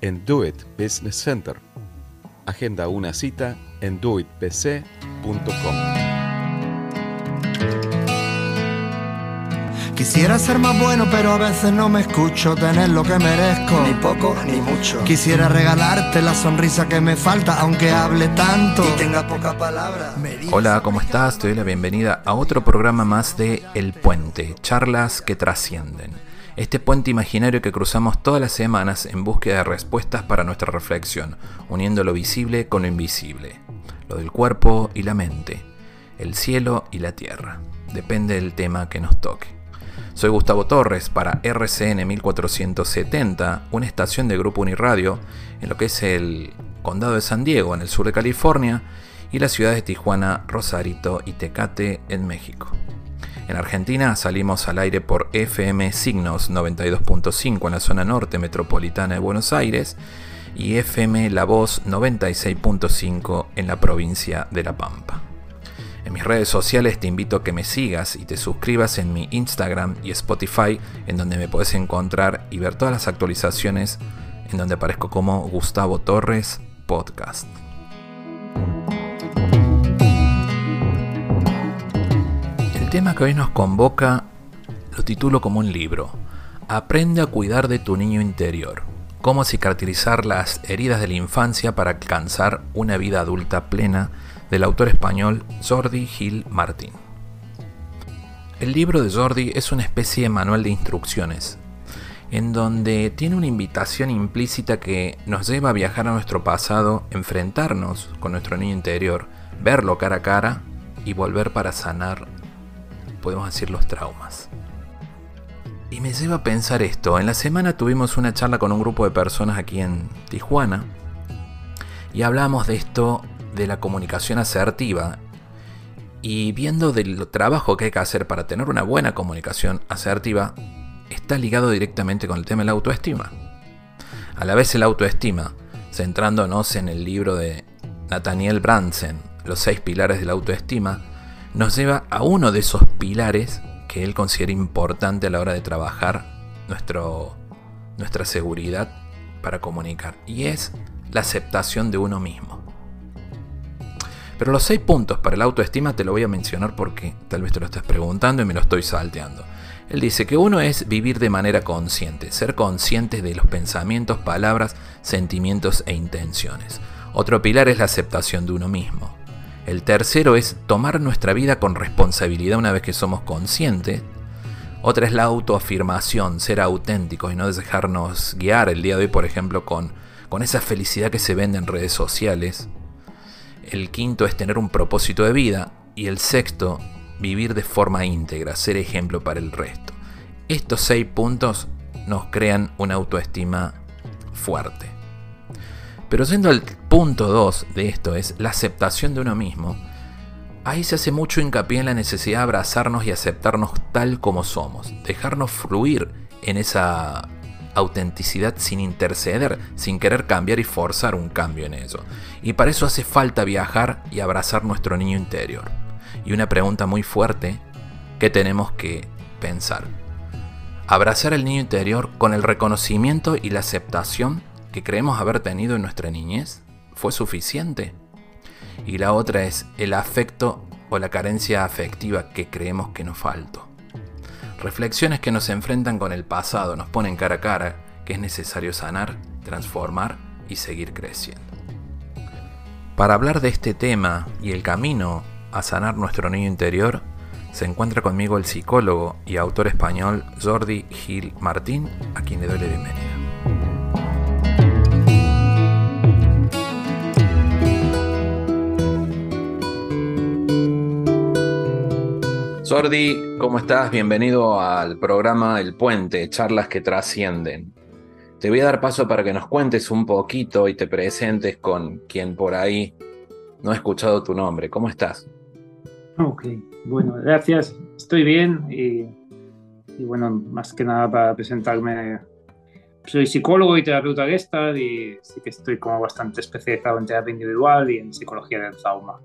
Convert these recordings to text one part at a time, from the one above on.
en Do It Business Center. Agenda una cita en doitbc.com. Quisiera ser más bueno, pero a veces no me escucho tener lo que merezco. Ni poco ni mucho. Quisiera regalarte la sonrisa que me falta, aunque hable tanto y tenga poca palabra. Hola, ¿cómo estás? Te doy la bienvenida a otro programa más de El Puente, charlas que trascienden. Este puente imaginario que cruzamos todas las semanas en búsqueda de respuestas para nuestra reflexión, uniendo lo visible con lo invisible, lo del cuerpo y la mente, el cielo y la tierra. Depende del tema que nos toque. Soy Gustavo Torres para RCN 1470, una estación de Grupo Uniradio en lo que es el condado de San Diego, en el sur de California, y las ciudades de Tijuana, Rosarito y Tecate, en México. En Argentina salimos al aire por FM Signos 92.5 en la zona norte metropolitana de Buenos Aires y FM La Voz 96.5 en la provincia de La Pampa. En mis redes sociales te invito a que me sigas y te suscribas en mi Instagram y Spotify, en donde me puedes encontrar y ver todas las actualizaciones en donde aparezco como Gustavo Torres Podcast. Tema que hoy nos convoca lo titulo como un libro. Aprende a cuidar de tu niño interior. Cómo cicatrizar las heridas de la infancia para alcanzar una vida adulta plena del autor español Jordi Gil Martín. El libro de Jordi es una especie de manual de instrucciones, en donde tiene una invitación implícita que nos lleva a viajar a nuestro pasado, enfrentarnos con nuestro niño interior, verlo cara a cara y volver para sanar, podemos decir, los traumas. Y me lleva a pensar esto. En la semana tuvimos una charla con un grupo de personas aquí en Tijuana y hablamos de esto de la comunicación asertiva y viendo del trabajo que hay que hacer para tener una buena comunicación asertiva, está ligado directamente con el tema de la autoestima. A la vez el autoestima, centrándonos en el libro de Nathaniel Bransen, Los seis pilares de la autoestima, nos lleva a uno de esos pilares que él considera importante a la hora de trabajar nuestra seguridad para comunicar, y es la aceptación de uno mismo. Pero los seis puntos para la autoestima te lo voy a mencionar porque tal vez te lo estás preguntando y me lo estoy salteando. Él dice que uno es vivir de manera consciente, ser consciente de los pensamientos, palabras, sentimientos e intenciones. Otro pilar es la aceptación de uno mismo. El tercero es tomar nuestra vida con responsabilidad una vez que somos conscientes. Otra es la autoafirmación, ser auténticos y no dejarnos guiar el día de hoy, por ejemplo, con, con esa felicidad que se vende en redes sociales, el quinto es tener un propósito de vida. Y el sexto, vivir de forma íntegra, ser ejemplo para el resto. Estos seis puntos nos crean una autoestima fuerte. Pero yendo al punto 2 de esto es la aceptación de uno mismo, ahí se hace mucho hincapié en la necesidad de abrazarnos y aceptarnos tal como somos, dejarnos fluir en esa autenticidad sin interceder, sin querer cambiar y forzar un cambio en eso. Y para eso hace falta viajar y abrazar nuestro niño interior. Y una pregunta muy fuerte que tenemos que pensar. ¿Abrazar el niño interior con el reconocimiento y la aceptación que creemos haber tenido en nuestra niñez fue suficiente? Y la otra es el afecto o la carencia afectiva que creemos que nos faltó. Reflexiones que nos enfrentan con el pasado, nos ponen cara a cara que es necesario sanar, transformar y seguir creciendo. Para hablar de este tema y el camino a sanar nuestro niño interior, se encuentra conmigo el psicólogo y autor español Jordi Gil Martín, a quien le doy la bienvenida. Jordi, ¿cómo estás? Bienvenido al programa El Puente, charlas que trascienden. Te voy a dar paso para que nos cuentes un poquito y te presentes con quien por ahí no ha escuchado tu nombre. ¿Cómo estás? Ok, bueno, gracias. Estoy bien y, bueno, más que nada para presentarme, soy psicólogo y terapeuta gestal y sí que estoy como bastante especializado en terapia individual y en psicología del trauma.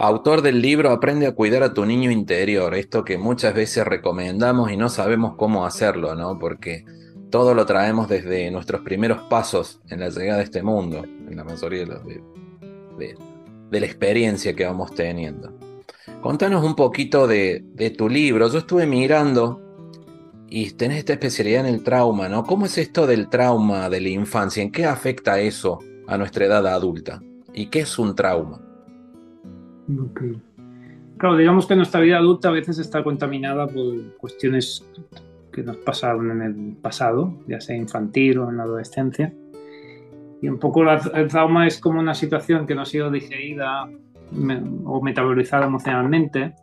Autor del libro Aprende a cuidar a tu niño interior, esto que muchas veces recomendamos y no sabemos cómo hacerlo, ¿no? Porque todo lo traemos desde nuestros primeros pasos en la llegada de este mundo, en la mayoría de, los, de, la experiencia que vamos teniendo. Contanos un poquito de, de, tu libro. Yo estuve mirando y tenés esta especialidad en el trauma, ¿no? ¿Cómo es esto del trauma de la infancia? ¿En qué afecta eso a nuestra edad adulta? ¿Y qué es un trauma? Claro, digamos que nuestra vida adulta a veces está contaminada por cuestiones que nos pasaron en el pasado, ya sea infantil o en la adolescencia. Y un poco el trauma es como una situación que no ha sido digerida o metabolizada emocionalmente.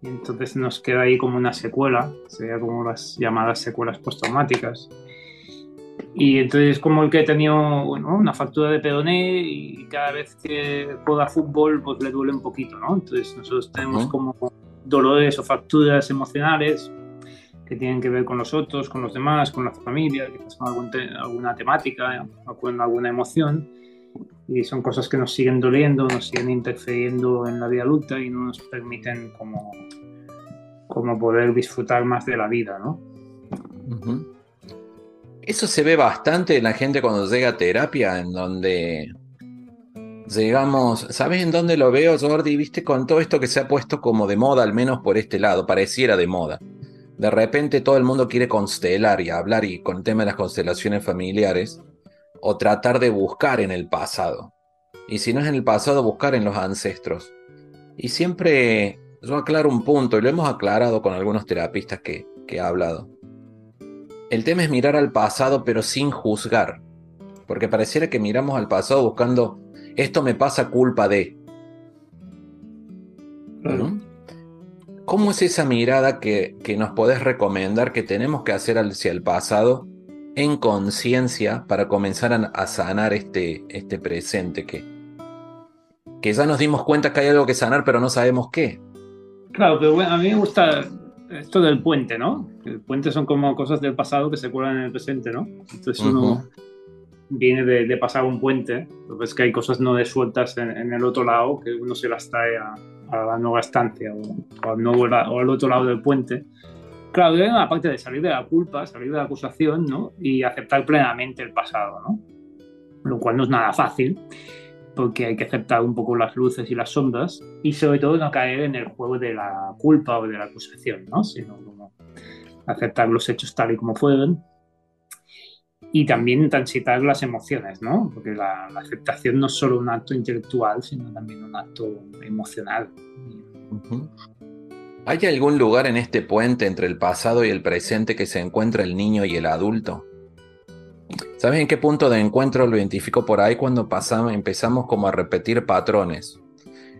Y entonces nos queda ahí como una secuela, sería como las llamadas secuelas postraumáticas. Y entonces como el que ha tenido una factura de peroné y cada vez que juega fútbol pues le duele un poquito, ¿no? Entonces nosotros tenemos como dolores o facturas emocionales que tienen que ver con nosotros, con los demás, con la familia, quizás con alguna temática o con alguna emoción. Y son cosas que nos siguen doliendo, nos siguen interfiriendo en la vida adulta y no nos permiten como, como poder disfrutar más de la vida, ¿no? Eso se ve bastante en la gente cuando llega a terapia, en donde llegamos, ¿sabes en dónde lo veo, Jordi? Viste, con todo esto que se ha puesto como de moda, al menos por este lado, pareciera de moda. De repente todo el mundo quiere constelar y hablar y con el tema de las constelaciones familiares, o tratar de buscar en el pasado. Y si no es en el pasado, buscar en los ancestros. Y siempre yo aclaro un punto, y lo hemos aclarado con algunos terapistas que, que he hablado. El tema es mirar al pasado pero sin juzgar, porque pareciera que miramos al pasado buscando esto me pasa culpa de. ¿Cómo es esa mirada que, que, nos podés recomendar que tenemos que hacer hacia el pasado en conciencia para comenzar a, sanar este, este presente que, que ya nos dimos cuenta que hay algo que sanar pero no sabemos qué? Claro, pero bueno, a mí me gusta esto del puente, ¿no? El puente son como cosas del pasado que se cuelan en el presente, ¿no? Entonces uno viene de, pasar un puente, es que hay cosas no desueltas en, en, el otro lado que uno se las trae a, la nueva estancia o, al nuevo, o, al otro lado del puente. Claro, hay una parte de salir de la culpa, salir de la acusación, ¿no? Y aceptar plenamente el pasado, ¿no? Lo cual no es nada fácil, porque hay que aceptar un poco las luces y las sombras y sobre todo no caer en el juego de la culpa o de la acusación, ¿no? sino como aceptar los hechos tal y como fueron y también transitar las emociones, ¿no? porque la, aceptación no es solo un acto intelectual, sino también un acto emocional. ¿Hay algún lugar en este puente entre el pasado y el presente que se encuentra el niño y el adulto? ¿Sabes en qué punto de encuentro lo identifico por ahí cuando empezamos como a repetir patrones?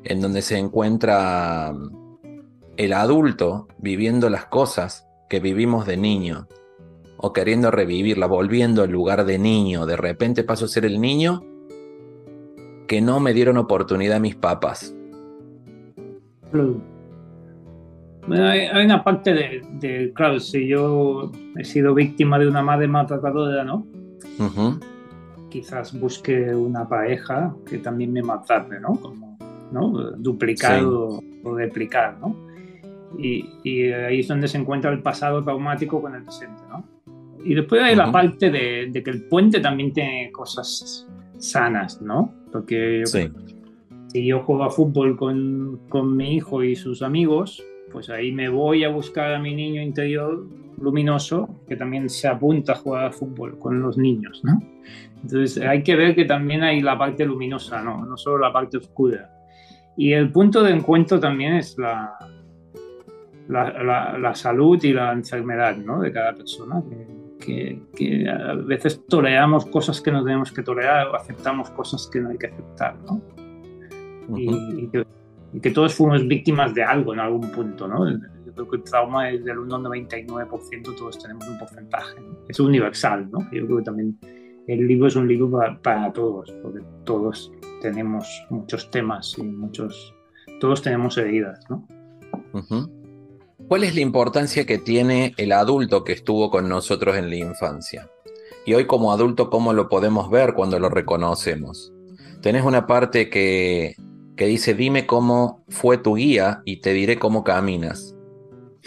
En donde se encuentra mm, el adulto viviendo las cosas que vivimos de niño o queriendo revivirla, volviendo al lugar de niño. De repente paso a ser el niño que no me dieron oportunidad mis papás. hay, una parte de, claro, si yo he sido víctima de una madre maltratadora, ¿no? Quizás busque una pareja que también me maltrate, ¿no? Como, ¿no? Duplicar o, replicar, ¿no? Y, ahí es donde se encuentra el pasado traumático con el presente, ¿no? Y después hay la parte de, que el puente también tiene cosas sanas, ¿no? Porque si yo juego a fútbol con, con mi hijo y sus amigos, pues ahí me voy a buscar a mi niño interior luminoso que también se apunta a jugar al fútbol con los niños, ¿no? Entonces hay que ver que también hay la parte luminosa, ¿no? No solo la parte oscura. Y el punto de encuentro también es la, la, la, salud y la enfermedad, ¿no? De cada persona. Que, que, a veces toleramos cosas que no tenemos que tolerar o aceptamos cosas que no hay que aceptar, ¿no? y, que, y, que, todos fuimos víctimas de algo en algún punto, ¿no? Creo que el trauma es del 1,99%, todos tenemos un porcentaje. Es universal, ¿no? Yo creo que también el libro es un libro para, para, todos, porque todos tenemos muchos temas y muchos, todos tenemos heridas, ¿no? ¿Cuál es la importancia que tiene el adulto que estuvo con nosotros en la infancia? Y hoy como adulto, ¿cómo lo podemos ver cuando lo reconocemos? Tenés una parte que, que dice, dime cómo fue tu guía y te diré cómo caminas.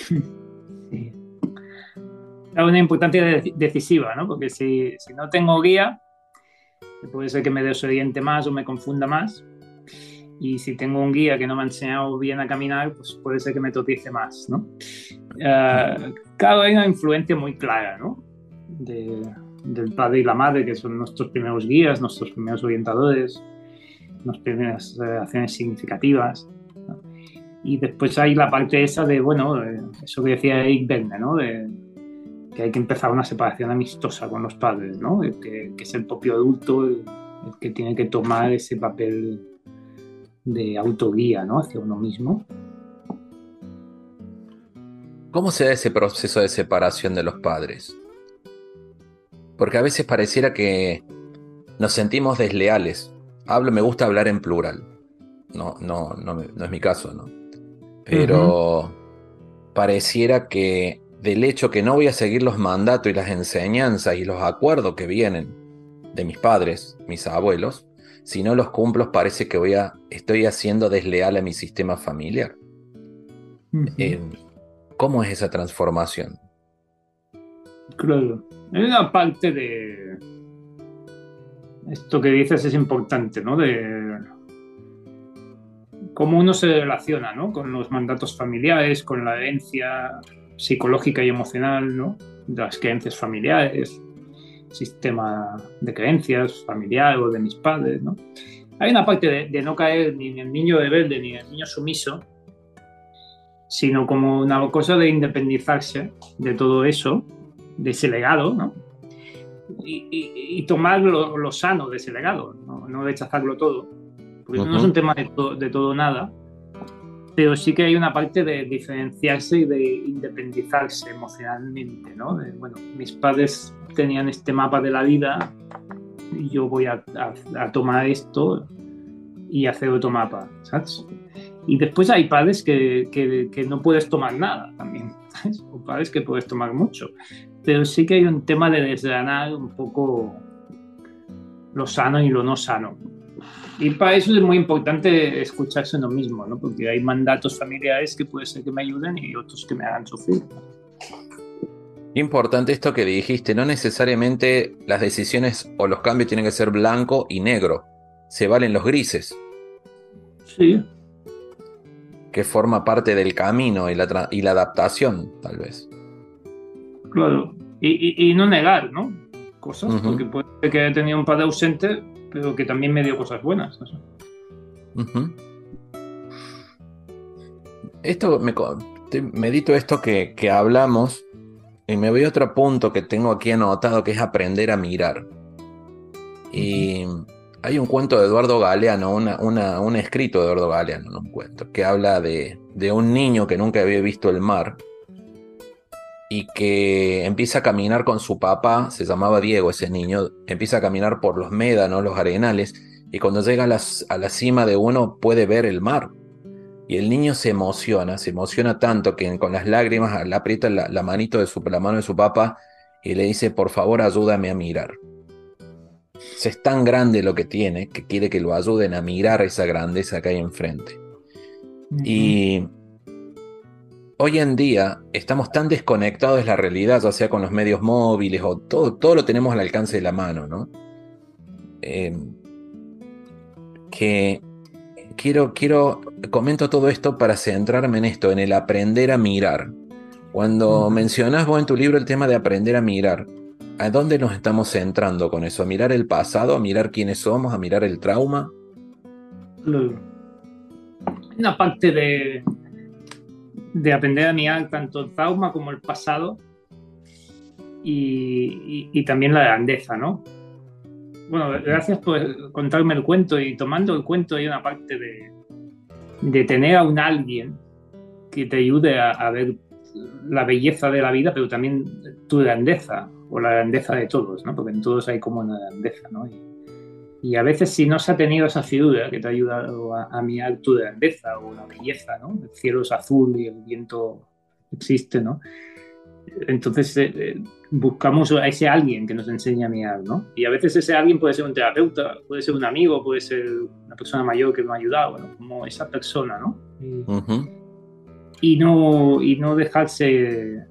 Sí. Es una importancia decisiva, ¿no? Porque si, si, no tengo guía, puede ser que me desoriente más o me confunda más. Y si tengo un guía que no me ha enseñado bien a caminar, pues puede ser que me tropiece más, ¿no? Uh, claro, hay una influencia muy clara, ¿no? De, del padre y la madre, que son nuestros primeros guías, nuestros primeros orientadores, nuestras primeras eh, acciones significativas. Y después hay la parte esa de, bueno, eso que decía Eric Berne, ¿no? De, que hay que empezar una separación amistosa con los padres, ¿no? Que, que es el propio adulto el, el, que tiene que tomar ese papel de autoguía, ¿no? Hacia uno mismo. ¿Cómo se da ese proceso de separación de los padres? Porque a veces pareciera que nos sentimos desleales. Hablo, me gusta hablar en plural. No, no, no, no es mi caso, ¿no? Pero uh -huh. pareciera que del hecho que no voy a seguir los mandatos y las enseñanzas y los acuerdos que vienen de mis padres, mis abuelos, si no los cumplo parece que voy a, estoy haciendo desleal a mi sistema familiar. Uh -huh. eh, ¿Cómo es esa transformación? Claro, hay una parte de esto que dices es importante, ¿no? De cómo uno se relaciona ¿no? con los mandatos familiares, con la herencia psicológica y emocional ¿no? las creencias familiares, sistema de creencias familiar o de mis padres. ¿no? Hay una parte de, no caer ni en el niño rebelde ni en el niño sumiso, sino como una cosa de independizarse de todo eso, de ese legado, ¿no? y, y, tomar lo, lo, sano de ese legado, no, no rechazarlo todo porque uh -huh. no es un tema de, to de todo nada, pero sí que hay una parte de diferenciarse y de independizarse emocionalmente, ¿no? De, bueno, mis padres tenían este mapa de la vida y yo voy a, a, a tomar esto y hacer otro mapa, ¿sabes? Y después hay padres que, que, que, no puedes tomar nada también, ¿sabes? O padres que puedes tomar mucho. Pero sí que hay un tema de desgranar un poco lo sano y lo no sano. Y para eso es muy importante escucharse uno mismo, ¿no? Porque hay mandatos familiares que puede ser que me ayuden y otros que me hagan sufrir. Importante esto que dijiste, no necesariamente las decisiones o los cambios tienen que ser blanco y negro, se valen los grises. Sí. Que forma parte del camino y la, y la adaptación, tal vez. Claro, y, y, y no negar, ¿no? Cosas, uh -huh. porque puede ser que haya tenido un padre ausente, pero que también me dio cosas buenas. ¿no? Uh -huh. Esto, me, medito esto que, que, hablamos y me voy a otro punto que tengo aquí anotado que es aprender a mirar. Y hay un cuento de Eduardo Galeano, una, una, un escrito de Eduardo Galeano, no un cuento, que habla de, de un niño que nunca había visto el mar y que empieza a caminar con su papá, se llamaba Diego ese niño, empieza a caminar por los médanos, los arenales, y cuando llega a, las, a, la cima de uno puede ver el mar. Y el niño se emociona, se emociona tanto que con las lágrimas le aprieta la, la manito de su, la mano de su papá y le dice, por favor ayúdame a mirar. Es tan grande lo que tiene que quiere que lo ayuden a mirar esa grandeza que hay enfrente. Uh -huh. Y hoy en día estamos tan desconectados de la realidad, ya sea con los medios móviles o todo, todo lo tenemos al alcance de la mano, ¿no? Eh, que, quiero, quiero, comento todo esto para centrarme en esto, en el aprender a mirar. Cuando mencionas vos en tu libro el tema de aprender a mirar, ¿a dónde nos estamos centrando con eso? ¿A mirar el pasado? ¿A mirar quiénes somos? ¿A mirar el trauma? Una parte de, de aprender a mirar tanto el trauma como el pasado y, también la grandeza, ¿no? Bueno, gracias por contarme el cuento y tomando el cuento hay una parte de, de tener a un alguien que te ayude a, ver la belleza de la vida, pero también tu grandeza o la grandeza de todos, ¿no? Porque en todos hay como una grandeza, ¿no? A veces si no se ha tenido esa figura que te ha ayudado a, mirar tu grandeza o la belleza, ¿no? El cielo es azul y el viento existe, ¿no? Entonces eh, eh, buscamos a ese alguien que nos enseñe a mirar, ¿no? Y a veces ese alguien puede ser un terapeuta, puede ser un amigo, puede ser una persona mayor que nos ha ayudado, como esa persona, ¿no? Y, no, y no dejarse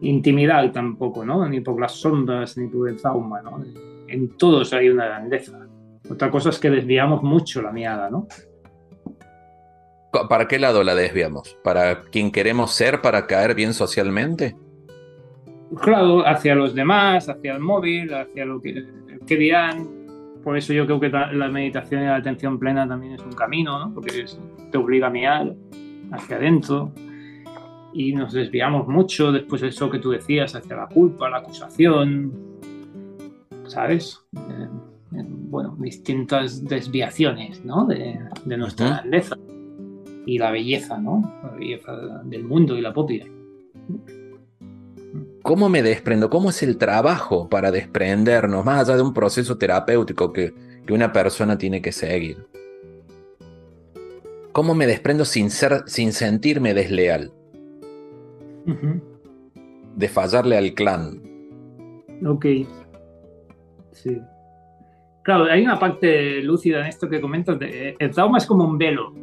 intimidar tampoco, ¿no? Ni por las sombras, ni por el trauma, ¿no? En todos hay una grandeza. Otra cosa es que desviamos mucho la mirada, ¿no? ¿Para qué lado la desviamos? ¿Para quien queremos ser para caer bien socialmente? Claro, hacia los demás, hacia el móvil, hacia lo que, querían. Por eso yo creo que la meditación y la atención plena también es un camino, ¿no? Porque te obliga a mirar hacia adentro y nos desviamos mucho después de eso que tú decías, hacia la culpa, la acusación, ¿sabes? Eh, eh, bueno, distintas desviaciones, ¿no? De, nuestra grandeza y la belleza, ¿no? La belleza del mundo y la propia. ¿Cómo me desprendo? ¿Cómo es el trabajo para desprendernos, más allá de un proceso terapéutico que, una persona tiene que seguir? ¿Cómo me desprendo sin, ser, sin sentirme desleal? De fallarle al clan. Ok. Sí. Claro, hay una parte lúcida en esto que comentas. el trauma es como un velo.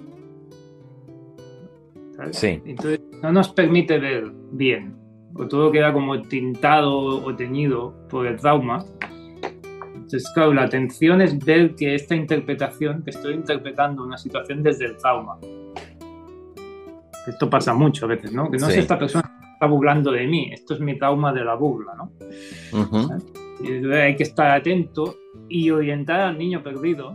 Sí. Entonces no nos permite ver bien. O todo queda como tintado o teñido por el trauma. Entonces, claro, la atención es ver que esta interpretación, que estoy interpretando una situación desde el trauma. Esto pasa mucho a veces, ¿no? Que no sé, esta persona está burlando de mí, esto es mi trauma de la burla, ¿no? y hay que estar atento y orientar al niño perdido.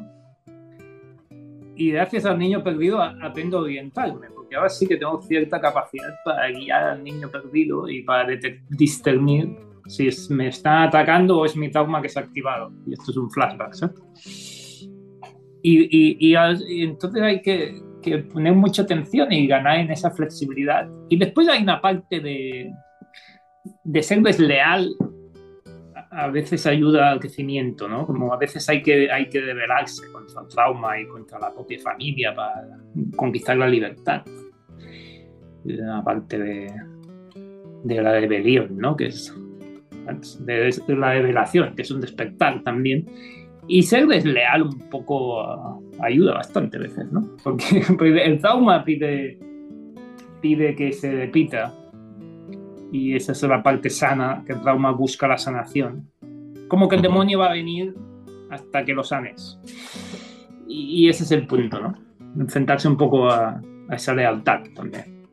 Y gracias al niño perdido aprendo a orientarme, porque ahora sí que tengo cierta capacidad para guiar al niño perdido y para discernir si me está atacando o es mi trauma que se ha activado. Y esto es un flashback, y, y, entonces hay que, que, poner mucha atención y ganar en esa flexibilidad. Y después hay una parte de, de ser desleal. A veces ayuda al crecimiento, ¿no? Como a veces hay que, hay que debelarse contra el trauma y contra la propia familia para conquistar la libertad. Es una parte de, de la rebelión, ¿no? Que es de, la revelación, que es un despertar también. Y ser desleal un poco ah, ayuda bastante a veces, ¿no? Porque el trauma pide, pide que se repita. Y esa es la parte sana, que el trauma busca la sanación. Como que el demonio va a venir hasta que lo sanes. Y, ese es el punto, ¿no? Enfrentarse un poco a, esa lealtad también.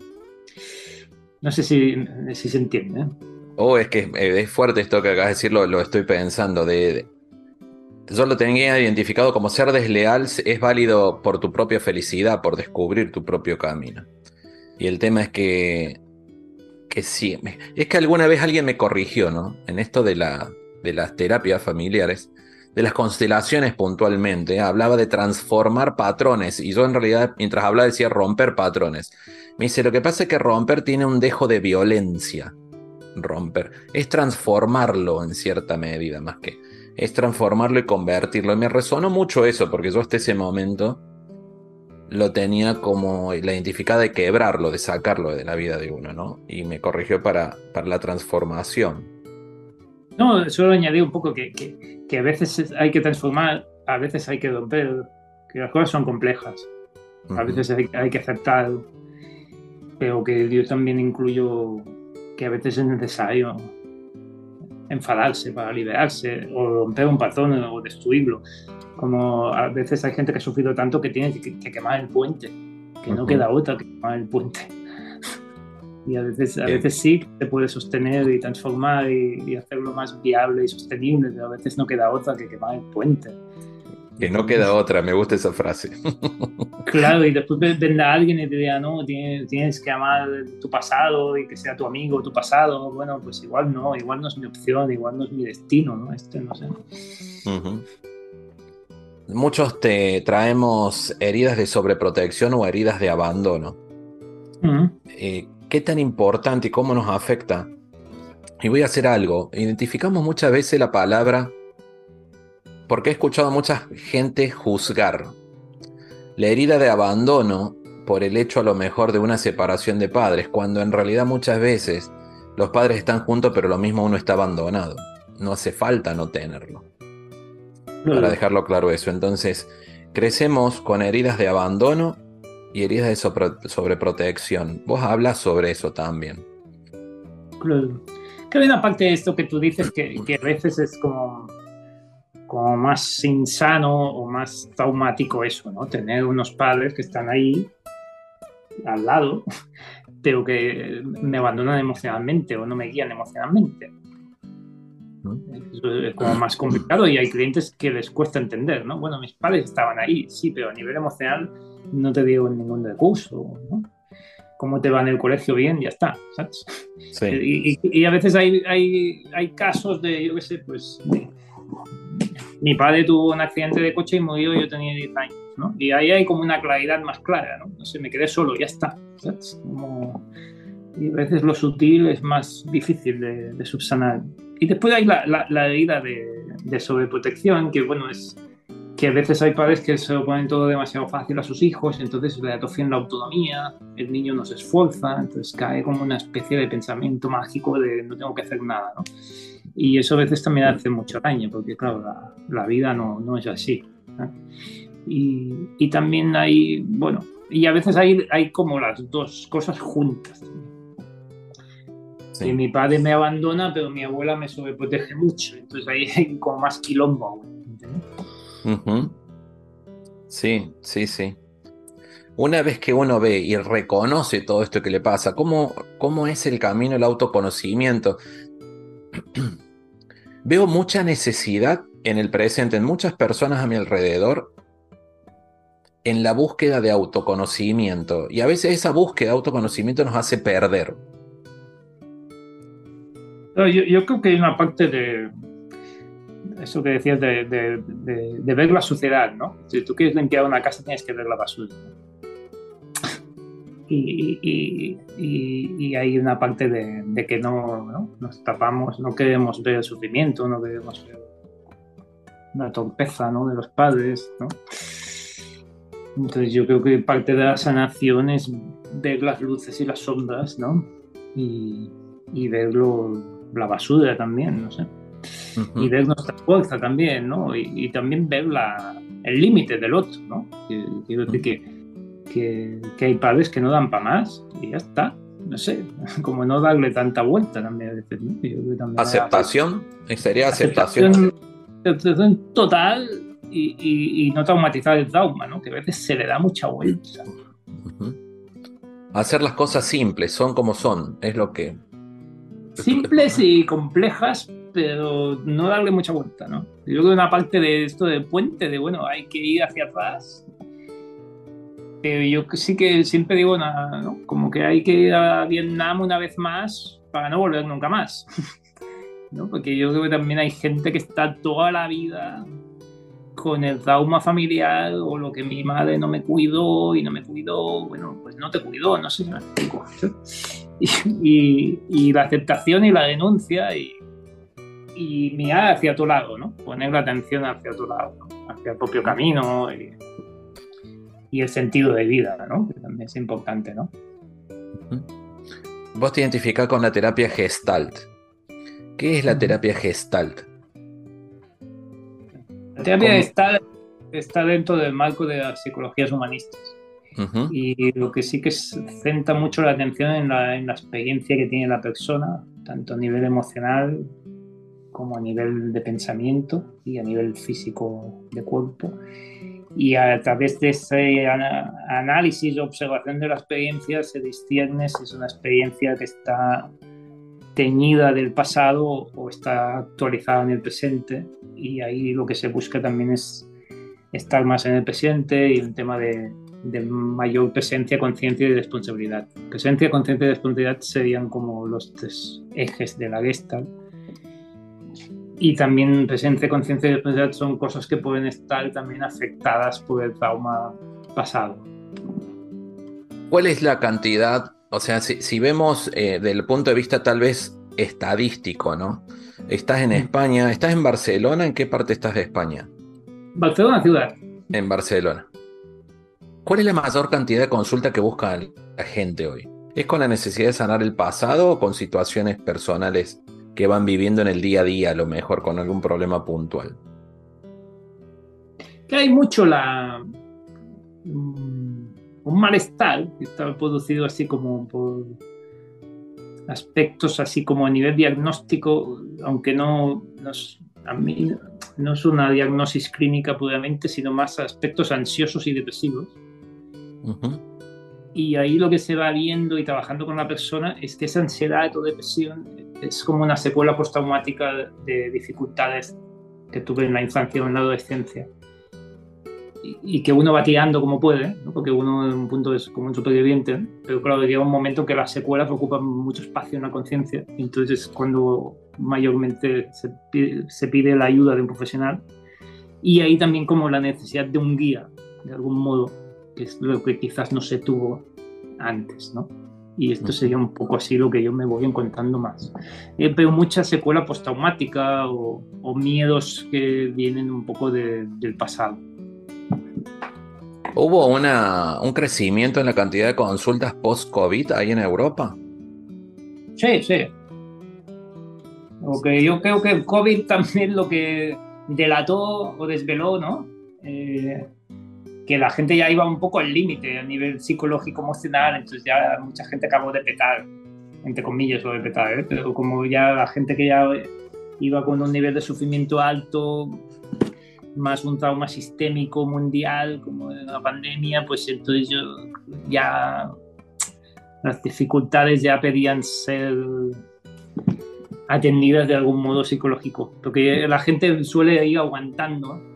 No sé si, si se entiende. ¿eh? Oh, es que es fuerte esto que acabas de decir, lo, estoy pensando. De, yo lo tenía identificado como ser desleal es válido por tu propia felicidad, por descubrir tu propio camino. Y el tema es que, que sí, es que alguna vez alguien me corrigió, ¿no? En esto de, la, de las terapias familiares, de las constelaciones puntualmente, hablaba de transformar patrones y yo en realidad mientras hablaba decía romper patrones. Me dice, lo que pasa es que romper tiene un dejo de violencia romper, es transformarlo en cierta medida más que, es transformarlo y convertirlo. Y me resonó mucho eso, porque yo hasta ese momento lo tenía como la identificada de quebrarlo, de sacarlo de la vida de uno, ¿no? Y me corrigió para, para la transformación. No, solo añadí un poco que, que, a veces hay que transformar, a veces hay que romper, que las cosas son complejas. A veces hay, hay que aceptar, pero que Dios también incluyó que a veces es necesario enfadarse, para liberarse, o romper un patrón o destruirlo. Como a veces hay gente que ha sufrido tanto que tiene que, que quemar el puente, que no queda otra que quemar el puente. y a veces, a veces sí se puede sostener y transformar y, y, hacerlo más viable y sostenible, pero a veces no queda otra que quemar el puente. Que no queda otra, me gusta esa frase. Claro, y después vendrá alguien y te dirá, no, tienes, tienes, que amar tu pasado y que sea tu amigo tu pasado. Bueno, pues igual no, igual no es mi opción, igual no es mi destino, ¿no? Este no sé. Uh -huh. Muchos te traemos heridas de sobreprotección o heridas de abandono. Uh -huh. eh, ¿Qué tan importante y cómo nos afecta? Y voy a hacer algo. Identificamos muchas veces la palabra porque he escuchado a mucha gente juzgar la herida de abandono por el hecho a lo mejor de una separación de padres, cuando en realidad muchas veces los padres están juntos pero lo mismo uno está abandonado. No hace falta no tenerlo. Para dejarlo claro eso. Entonces, crecemos con heridas de abandono y heridas de sobre, sobreprotección. Vos hablas sobre eso también. Claro. Que una parte de esto que tú dices que, que a veces es como como más insano o más traumático eso, ¿no? Tener unos padres que están ahí al lado, pero que me abandonan emocionalmente o no me guían emocionalmente. Eso es como más complicado y hay clientes que les cuesta entender, ¿no? Bueno, mis padres estaban ahí, sí, pero a nivel emocional no te dieron ningún recurso, ¿no? cómo te va en el colegio bien, ya está, ¿sabes? Sí. Y, y, y, a veces hay, hay, hay casos de, yo qué sé, pues, de, mi padre tuvo un accidente de coche y murió yo tenía 10 años, ¿no? Y ahí hay como una claridad más clara, ¿no? No sé, me quedé solo, ya está, ¿sabes? Como... Y a veces lo sutil es más difícil de, de subsanar. Y después hay la, la, la herida de, de, sobreprotección, que bueno, es que a veces hay padres que se lo ponen todo demasiado fácil a sus hijos, entonces le atrofian la autonomía, el niño no se esfuerza, entonces cae como una especie de pensamiento mágico de no tengo que hacer nada, ¿no? Y eso a veces también hace mucho daño, porque claro, la, la vida no, no, es así. Y, y, también hay, bueno, y a veces hay, hay como las dos cosas juntas. Sí. Y mi padre me abandona, pero mi abuela me sobreprotege mucho. Entonces ahí hay como más quilombo. Sí, sí, sí. Una vez que uno ve y reconoce todo esto que le pasa, ¿cómo, cómo es el camino el autoconocimiento? Veo mucha necesidad en el presente, en muchas personas a mi alrededor, en la búsqueda de autoconocimiento. Y a veces esa búsqueda de autoconocimiento nos hace perder. Yo creo que hay una parte de eso que decías de, ver la suciedad, ¿no? Si tú quieres limpiar una casa tienes que ver la basura. Y, hay una parte de, que no, no, nos tapamos, no queremos ver el sufrimiento, no queremos ver la torpeza ¿no? de los padres. ¿no? Entonces yo creo que parte de la sanación es ver las luces y las sombras ¿no? y, y ver la basura también, no sé. Uh -huh. Y ver nuestra fuerza también, ¿no? Y, también ver la, el límite del otro, ¿no? Quiero decir que que, que, hay padres que no dan para más y ya está. No sé, como no darle tanta vuelta también a veces. ¿no? También ¿Aceptación? ¿Sería aceptación? aceptación total y, y, y, no traumatizar el trauma, ¿no? Que a veces se le da mucha vuelta. Uh -huh. Hacer las cosas simples, son como son, es lo que... Simples y complejas, pero no darle mucha vuelta, ¿no? Yo creo que una parte de esto del puente, de bueno, hay que ir hacia atrás pero yo sí que siempre digo, nada, ¿no? como que hay que ir a Vietnam una vez más para no volver nunca más. ¿no? Porque yo creo que también hay gente que está toda la vida con el trauma familiar o lo que mi madre no me cuidó y no me cuidó, bueno, pues no te cuidó, no sé si me explico. Y, y, y, la aceptación y la denuncia y, y mirar hacia tu lado, ¿no? Poner la atención hacia tu lado, ¿no? hacia el propio camino. Y, y el sentido de vida, ¿no? Que también es importante, ¿no? Vos te identificás con la terapia Gestalt. ¿Qué es la terapia Gestalt? La terapia ¿Cómo? Gestalt está dentro del marco de las psicologías humanistas. Uh -huh. Y lo que sí que centra mucho la atención en la, en la, experiencia que tiene la persona, tanto a nivel emocional como a nivel de pensamiento y a nivel físico de cuerpo. Y a través de ese análisis o observación de la experiencia se discierne si es una experiencia que está teñida del pasado o está actualizada en el presente. Y ahí lo que se busca también es estar más en el presente y un tema de, de mayor presencia, conciencia y responsabilidad. Presencia, conciencia y responsabilidad serían como los tres ejes de la Gestalt. Y también presencia, conciencia y responsabilidad son cosas que pueden estar también afectadas por el trauma pasado. ¿Cuál es la cantidad? O sea, si, vemos eh, desde el punto de vista tal vez estadístico, ¿no? Estás en España, estás en Barcelona, ¿en qué parte estás de España? Barcelona ciudad. En Barcelona. ¿Cuál es la mayor cantidad de consulta que busca la gente hoy? ¿Es con la necesidad de sanar el pasado o con situaciones personales que van viviendo en el día a día, a lo mejor con algún problema puntual? Que hay mucho la mm, un malestar que está producido así como por aspectos así como a nivel diagnóstico, aunque no, a mí no es una diagnosis clínica puramente, sino más aspectos ansiosos y depresivos y ahí lo que se va viendo y trabajando con la persona es que esa ansiedad o depresión es como una secuela postraumática de dificultades que tuve en la infancia o en la adolescencia. Y, que uno va tirando como puede, porque uno en un punto es como un superviviente, pero claro, llega un momento que las secuelas ocupan mucho espacio en la conciencia, entonces es cuando mayormente se pide, se pide la ayuda de un profesional. Y ahí también como la necesidad de un guía, de algún modo, que es lo que quizás no se tuvo antes, ¿no? Y esto sería un poco así lo que yo me voy encontrando más. Eh, pero mucha secuela postraumática o, o miedos que vienen un poco del pasado. ¿Hubo una, un crecimiento en la cantidad de consultas post-COVID ahí en Europa? Sí, sí. Okay, yo creo que el COVID también lo que delató o desveló, ¿no? Eh, que la gente ya iba un poco al límite a nivel psicológico, emocional, entonces ya mucha gente acabó de petar, entre comillas lo de petar, ¿eh? pero como ya la gente que ya iba con un nivel de sufrimiento alto, más un trauma sistémico mundial como la pandemia, pues entonces yo ya las dificultades ya pedían ser atendidas de algún modo psicológico, porque la gente suele ir aguantando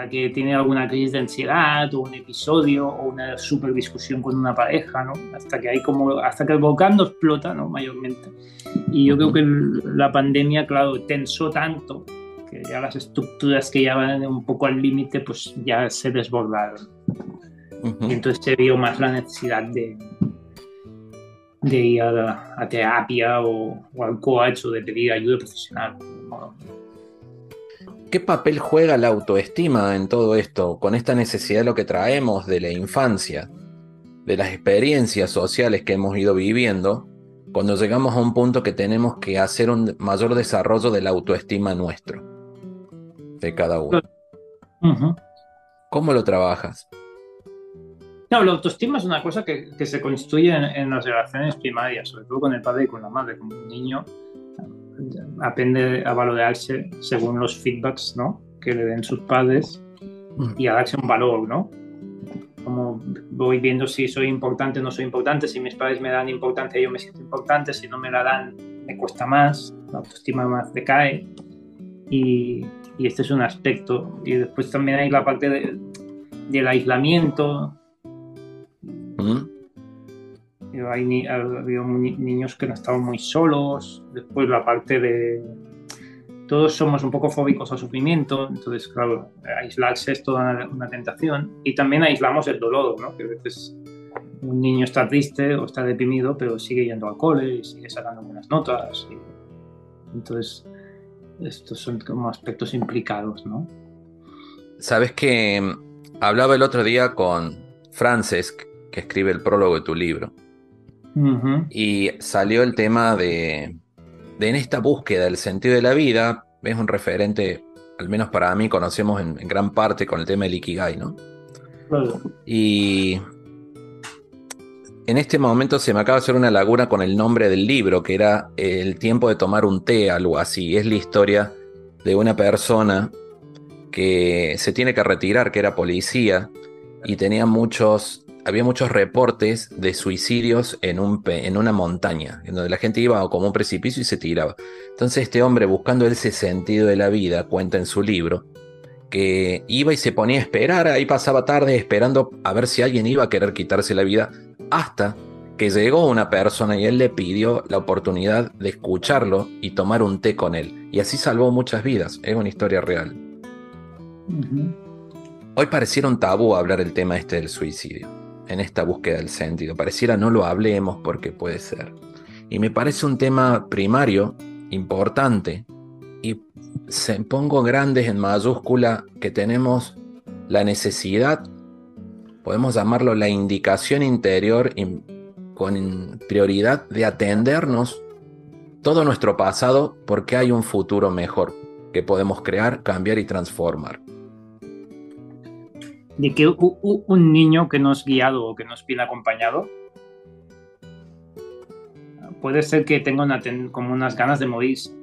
hasta que tiene alguna crisis de ansiedad o un episodio o una super discusión con una pareja, ¿no? Hasta que hay como, hasta que el volcán no explota, ¿no? Mayormente. Y yo creo que la pandemia, claro, tensó tanto que ya las estructuras que ya van un poco al límite, pues ya se desbordaron. Y entonces se vio más la necesidad de, de ir a, terapia o, o, al coach o de pedir ayuda profesional. ¿Qué papel juega la autoestima en todo esto, con esta necesidad de lo que traemos de la infancia, de las experiencias sociales que hemos ido viviendo, cuando llegamos a un punto que tenemos que hacer un mayor desarrollo de la autoestima nuestro, de cada uno? ¿Cómo lo trabajas? No, la autoestima es una cosa que, se construye en, en, las relaciones primarias, sobre todo con el padre y con la madre. Como un niño aprende a valorarse según los feedbacks ¿no? que le den sus padres y a darse un valor, ¿no? Como voy viendo si soy importante o no soy importante, si mis padres me dan importancia yo me siento importante, si no me la dan me cuesta más, la autoestima más decae y, y este es un aspecto. Y después también hay la parte de, del aislamiento. Hay, había niños que no estaban muy solos, después la parte de... Todos somos un poco fóbicos al sufrimiento, entonces, claro, aislarse es toda una, tentación. Y también aislamos el dolor, ¿no? Que a veces un niño está triste o está deprimido, pero sigue yendo al cole y sigue sacando buenas notas. Entonces, estos son como aspectos implicados, ¿no? Sabes que hablaba el otro día con Frances, que escribe el prólogo de tu libro, y salió el tema de, de, en esta búsqueda del sentido de la vida, es un referente, al menos para mí, conocemos en, gran parte con el tema del Ikigai, ¿no? Y en este momento se me acaba de hacer una laguna con el nombre del libro, que era El tiempo de tomar un té, algo así. Es la historia de una persona que se tiene que retirar, que era policía, y tenía muchos, había muchos reportes de suicidios en, un, en una montaña, en donde la gente iba como un precipicio y se tiraba. Entonces este hombre, buscando ese sentido de la vida, cuenta en su libro, que iba y se ponía a esperar, ahí pasaba tarde esperando a ver si alguien iba a querer quitarse la vida, hasta que llegó una persona y él le pidió la oportunidad de escucharlo y tomar un té con él. Y así salvó muchas vidas, es una historia real. Hoy pareciera un tabú hablar el tema este del suicidio, en esta búsqueda del sentido. Pareciera no lo hablemos porque puede ser. Y me parece un tema primario, importante, y se pongo grandes en mayúscula que tenemos la necesidad, podemos llamarlo la indicación interior con prioridad de atendernos todo nuestro pasado porque hay un futuro mejor que podemos crear, cambiar y transformar. De que un niño que no es guiado o que no es bien acompañado puede ser que tenga como unas ganas de morirse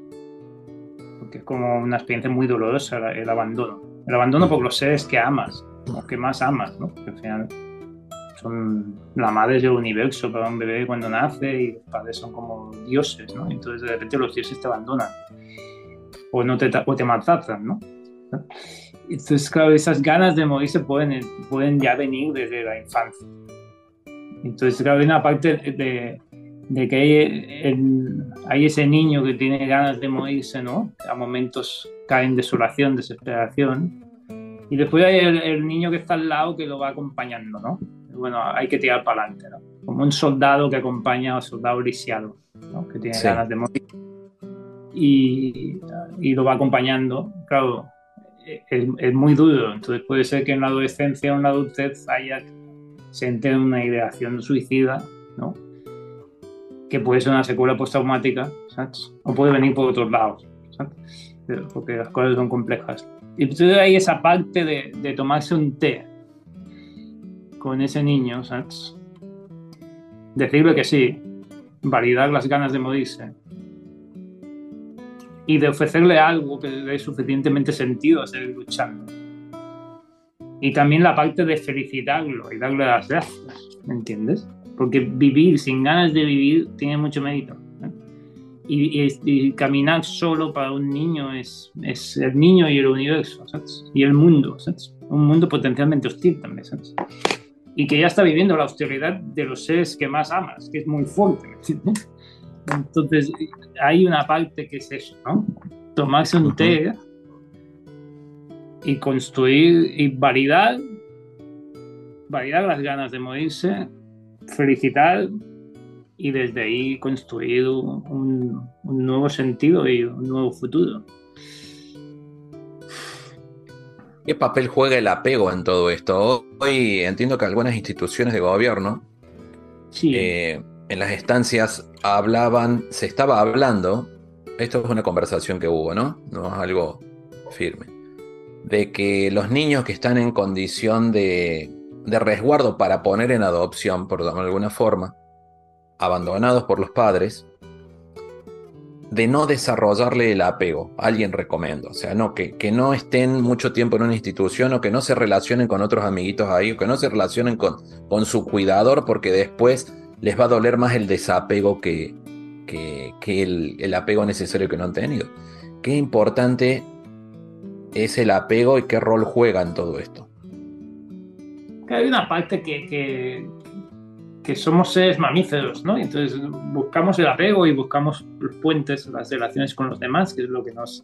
porque es como una experiencia muy dolorosa el, abandono. El abandono por los seres que amas, o que más amas, ¿no? Porque al final son la madre del universo para un bebé cuando nace y los padres son como dioses, ¿no? Entonces de repente los dioses te abandonan o, no te, o te ¿no? Entonces, claro, esas ganas de morirse pueden, pueden ya venir desde la infancia. Entonces, claro, hay una parte de, de que hay, ese niño que tiene ganas de morirse, ¿no? A momentos cae en desolación, desesperación. Y después hay el, niño que está al lado que lo va acompañando, ¿no? Bueno, hay que tirar para adelante, ¿no? Como un soldado que acompaña a un soldado lisiado, ¿no? Que tiene ganas de morir. Y, y, lo va acompañando. Claro, es, muy duro. Entonces puede ser que en la adolescencia o en la adultez haya, se entre una ideación suicida, ¿no? que puede ser una secuela postraumática, ¿sabes? O puede venir por otros lados, ¿sabes? Porque las cosas son complejas. Y entonces hay esa parte de, de tomarse un té con ese niño, ¿sabes? Decirle que sí, validar las ganas de morirse y de ofrecerle algo que dé suficientemente sentido a seguir luchando. Y también la parte de felicitarlo y darle las gracias, ¿me entiendes? porque vivir sin ganas de vivir tiene mucho mérito. Y, caminar solo para un niño es, es, el niño y el universo, ¿sabes? Y el mundo, ¿sabes? Un mundo potencialmente hostil también, ¿sabes? Y que ya está viviendo la hostilidad de los seres que más amas, que es muy fuerte, ¿entiendes? Entonces, hay una parte que es eso, ¿no? Tomarse un té y construir y validar, validar las ganas de morirse felicitar y desde ahí construir un, nuevo sentido y un nuevo futuro. ¿Qué papel juega el apego en todo esto? Hoy entiendo que algunas instituciones de gobierno, eh, en las estancias hablaban, se estaba hablando, esto es una conversación que hubo, ¿no? No es algo firme, de que los niños que están en condición de resguardo para poner en adopción, por de alguna forma, abandonados por los padres, de no desarrollarle el apego. Alguien recomiendo. O sea, no, que, no estén mucho tiempo en una institución o que no se relacionen con otros amiguitos ahí o que no se relacionen con su cuidador porque después les va a doler más el desapego que, que, el, apego necesario que no han tenido. Qué importante es el apego y qué rol juega en todo esto hay una parte que, que, somos seres mamíferos, ¿no? Entonces buscamos el apego y buscamos los puentes, las relaciones con los demás, que es lo que nos,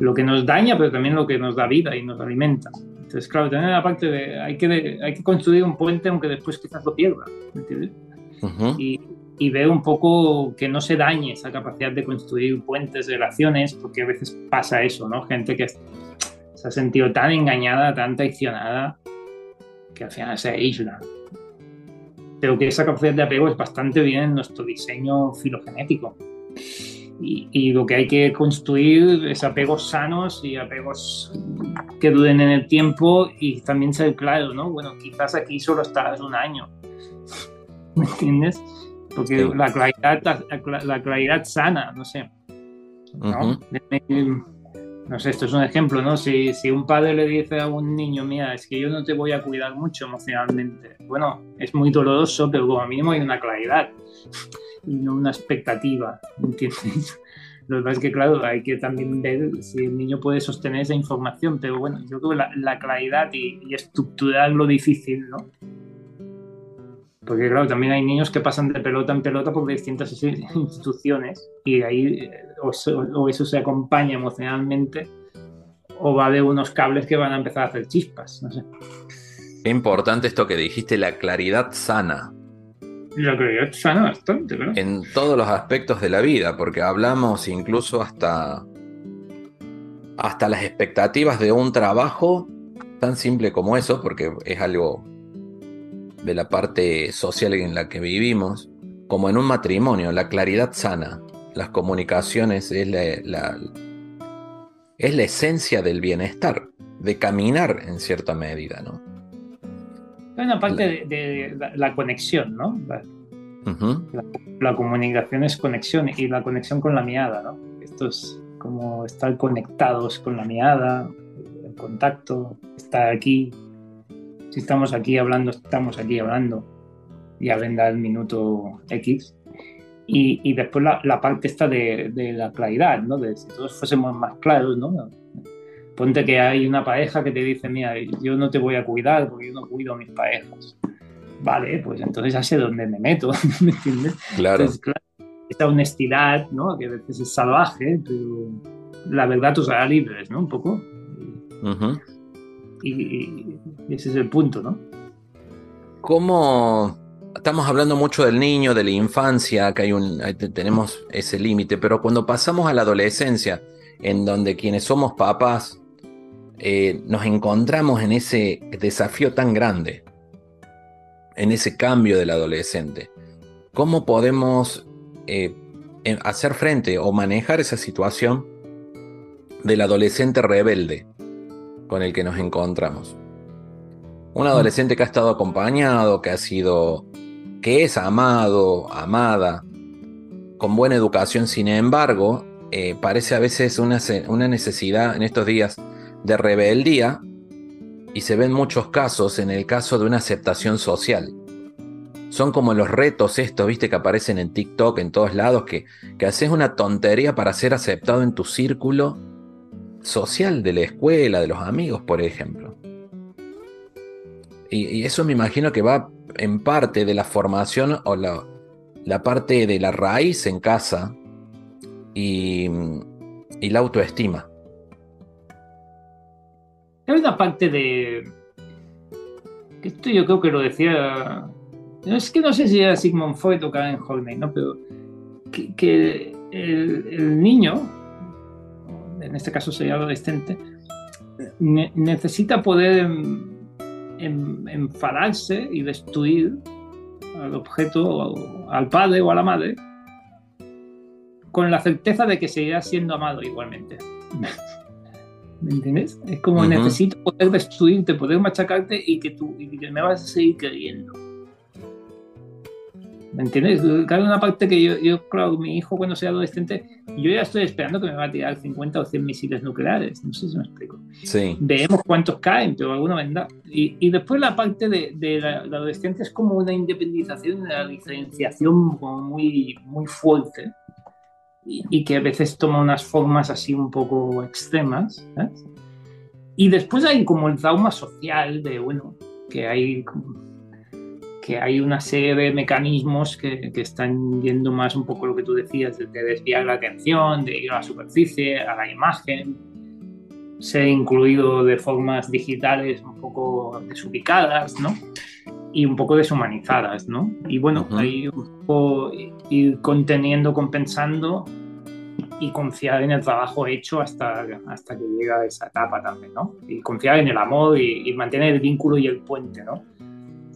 lo que nos daña, pero también lo que nos da vida y nos alimenta. Entonces, claro, tener la parte de hay que, hay que construir un puente aunque después quizás lo pierda, ¿entiendes? Y, y ver un poco que no se dañe esa capacidad de construir puentes, relaciones, porque a veces pasa eso, ¿no? Gente que se ha sentido tan engañada, tan traicionada, que al final se aísla. Pero que esa capacidad de apego es bastante bien en nuestro diseño filogenético. Y, lo que hay que construir es apegos sanos y apegos que duren en el tiempo y también ser claro, ¿no? Bueno, quizás aquí solo estás un año. ¿Me entiendes? Porque Sí. la, claridad, la claridad sana, no sé. ¿no? Ujú. De- no sé, esto es un ejemplo, ¿no? Si, si un padre le dice a un niño, mira, es que yo no te voy a cuidar mucho emocionalmente, bueno, es muy doloroso, pero como mínimo hay una claridad y no una expectativa, ¿entiendes? Lo que pasa es que, claro, hay que también ver si el niño puede sostener esa información, pero bueno, yo creo que la, la claridad y, y estructurar lo difícil, ¿no? Porque claro, también hay niños que pasan de pelota en pelota por distintas instituciones y ahí eh, o eso, o eso se acompaña emocionalmente o va de unos cables que van a empezar a hacer chispas, no sé. Qué importante esto que dijiste, la claridad sana la claridad sana bastante, ¿verdad? en todos los aspectos de la vida, porque hablamos incluso hasta, hasta las expectativas de un trabajo tan simple como eso, porque es algo de la parte social en la que vivimos, como en un matrimonio, la claridad sana, las comunicaciones es la, la- es la esencia del bienestar, de caminar en cierta medida, ¿no? Hay una parte de, de la, la conexión, ¿no? La, la comunicación es conexión y la conexión con la mirada, ¿no? Esto es como estar conectados con la mirada, el contacto, estar aquí. Si estamos aquí hablando, estamos aquí hablando. Ya vendrá el minuto X. Y, y después la, la parte esta de, de la claridad, ¿no? De si todos fuésemos más claros, ¿no? Ponte que hay una pareja que te dice, mira, yo no te voy a cuidar porque yo no cuido a mis parejas. Vale, pues entonces ya sé dónde me meto, ¿me entiendes? Claro. Entonces, claro, esta honestidad, ¿no? Que a veces es salvaje, pero la verdad os hará libres, ¿no? Un poco. Ujú. Y, y- ese es el punto, ¿no? ¿Cómo estamos hablando mucho del niño, de la infancia, que hay un, tenemos ese límite, pero cuando pasamos a la adolescencia, en donde quienes somos papás eh, nos encontramos en ese desafío tan grande, en ese cambio del adolescente, ¿cómo podemos eh, hacer frente o manejar esa situación del adolescente rebelde con el que nos encontramos? Un adolescente que ha estado acompañado, que ha sido, que es amado, amada, con buena educación, sin embargo, eh, parece a veces una, una necesidad en estos días de rebeldía y se ven muchos casos en el caso de una aceptación social. Son como los retos estos, viste, que aparecen en TikTok, en todos lados, que, que haces una tontería para ser aceptado en tu círculo social de la escuela, de los amigos, por ejemplo. Y, eso me imagino que va en parte de la formación o la, la parte de la raíz en casa y, y la autoestima. Hay una parte de. Esto yo creo que lo decía. Es que no sé si era Sigmund Freud o Karen Horney, ¿no? Pero que, el niño, en este caso sería adolescente, ne- necesita poder em- em- enfadarse y destruir al objeto, o al padre o a la madre, con la certeza de que seguirá siendo amado igualmente. ¿Me entiendes? Es como necesito poder destruirte, poder machacarte y que tú y que me vas a seguir queriendo. ¿Me entiendes? Claro, una parte que yo, yo, claro, mi hijo cuando sea adolescente, yo ya estoy esperando que me va a tirar 50 o 100 misiles nucleares. No sé si me explico. Sí. Veremos cuántos caen, pero alguno vendrá. Y, y después la parte de, de la, la adolescencia es como una independización, una diferenciación como muy, muy fuerte y, y que a veces toma unas formas así un poco extremas. ¿sabes? Y después hay como el trauma social de, bueno, que hay, como- que hay una serie de mecanismos que, que están yendo más un poco lo que tú decías, de, de desviar la atención, de ir a la superficie, a la imagen, ser incluido de formas digitales un poco desubicadas, ¿no? Y un poco deshumanizadas, ¿no? Y bueno, Ujú. ahí un poco ir conteniendo, compensando y confiar en el trabajo hecho hasta, hasta que llega esa etapa también, ¿no? Y confiar en el amor y, y mantener el vínculo y el puente, ¿no?